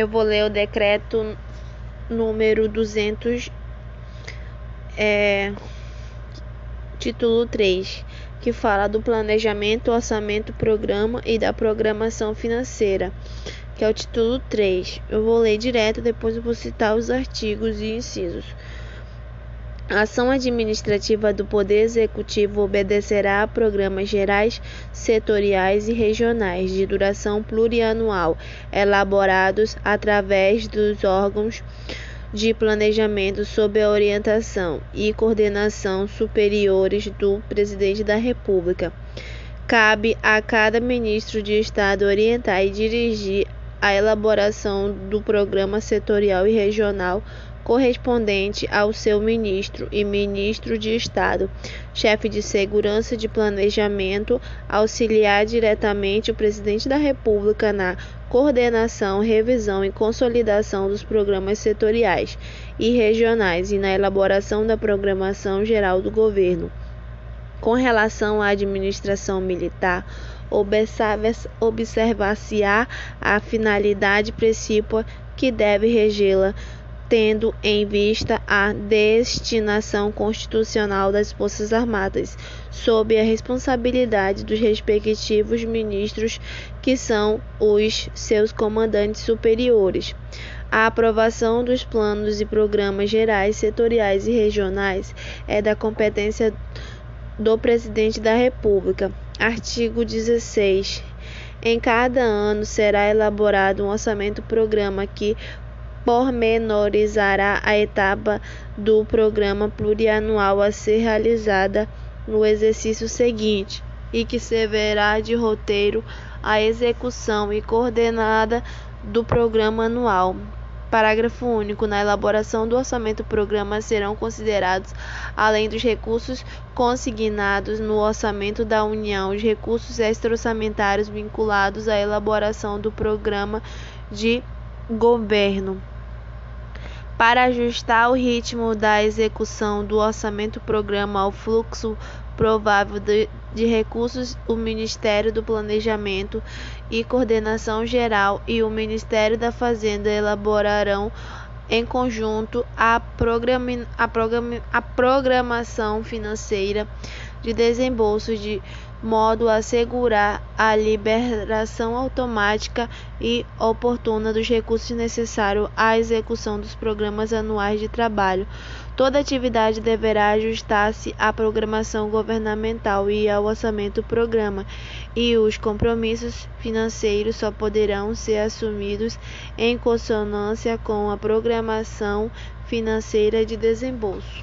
eu vou ler o decreto número 200, é, título 3, que fala do planejamento, orçamento, programa e da programação financeira, que é o título 3. Eu vou ler direto, depois eu vou citar os artigos e incisos. A ação administrativa do Poder Executivo obedecerá a programas gerais, setoriais e regionais de duração plurianual, elaborados através dos órgãos de planejamento sob a orientação e coordenação superiores do Presidente da República. Cabe a cada ministro de Estado orientar e dirigir a elaboração do programa setorial e regional correspondente ao seu ministro e ministro de Estado, chefe de segurança de planejamento, auxiliar diretamente o presidente da República na coordenação, revisão e consolidação dos programas setoriais e regionais e na elaboração da programação geral do governo. Com relação à administração militar, observar-se-á a finalidade principal que deve regê-la tendo em vista a destinação constitucional das Forças Armadas, sob a responsabilidade dos respectivos ministros, que são os seus comandantes superiores. A aprovação dos planos e programas gerais, setoriais e regionais é da competência do Presidente da República. Artigo 16. Em cada ano será elaborado um orçamento-programa que pormenorizará a etapa do programa plurianual a ser realizada no exercício seguinte e que servirá de roteiro à execução e coordenada do programa anual. Parágrafo único. Na elaboração do orçamento-programa serão considerados, além dos recursos consignados no orçamento da União, os recursos extra-orçamentários vinculados à elaboração do programa de governo. Para ajustar o ritmo da execução do orçamento-programa ao fluxo provável de, de, recursos, o Ministério do Planejamento e Coordenação Geral e o Ministério da Fazenda elaborarão em conjunto a, a, a programação financeira de desembolso de modo a assegurar a liberação automática e oportuna dos recursos necessários à execução dos programas anuais de trabalho. Toda atividade deverá ajustar-se à programação governamental e ao orçamento programa, e os compromissos financeiros só poderão ser assumidos em consonância com a programação financeira de desembolso.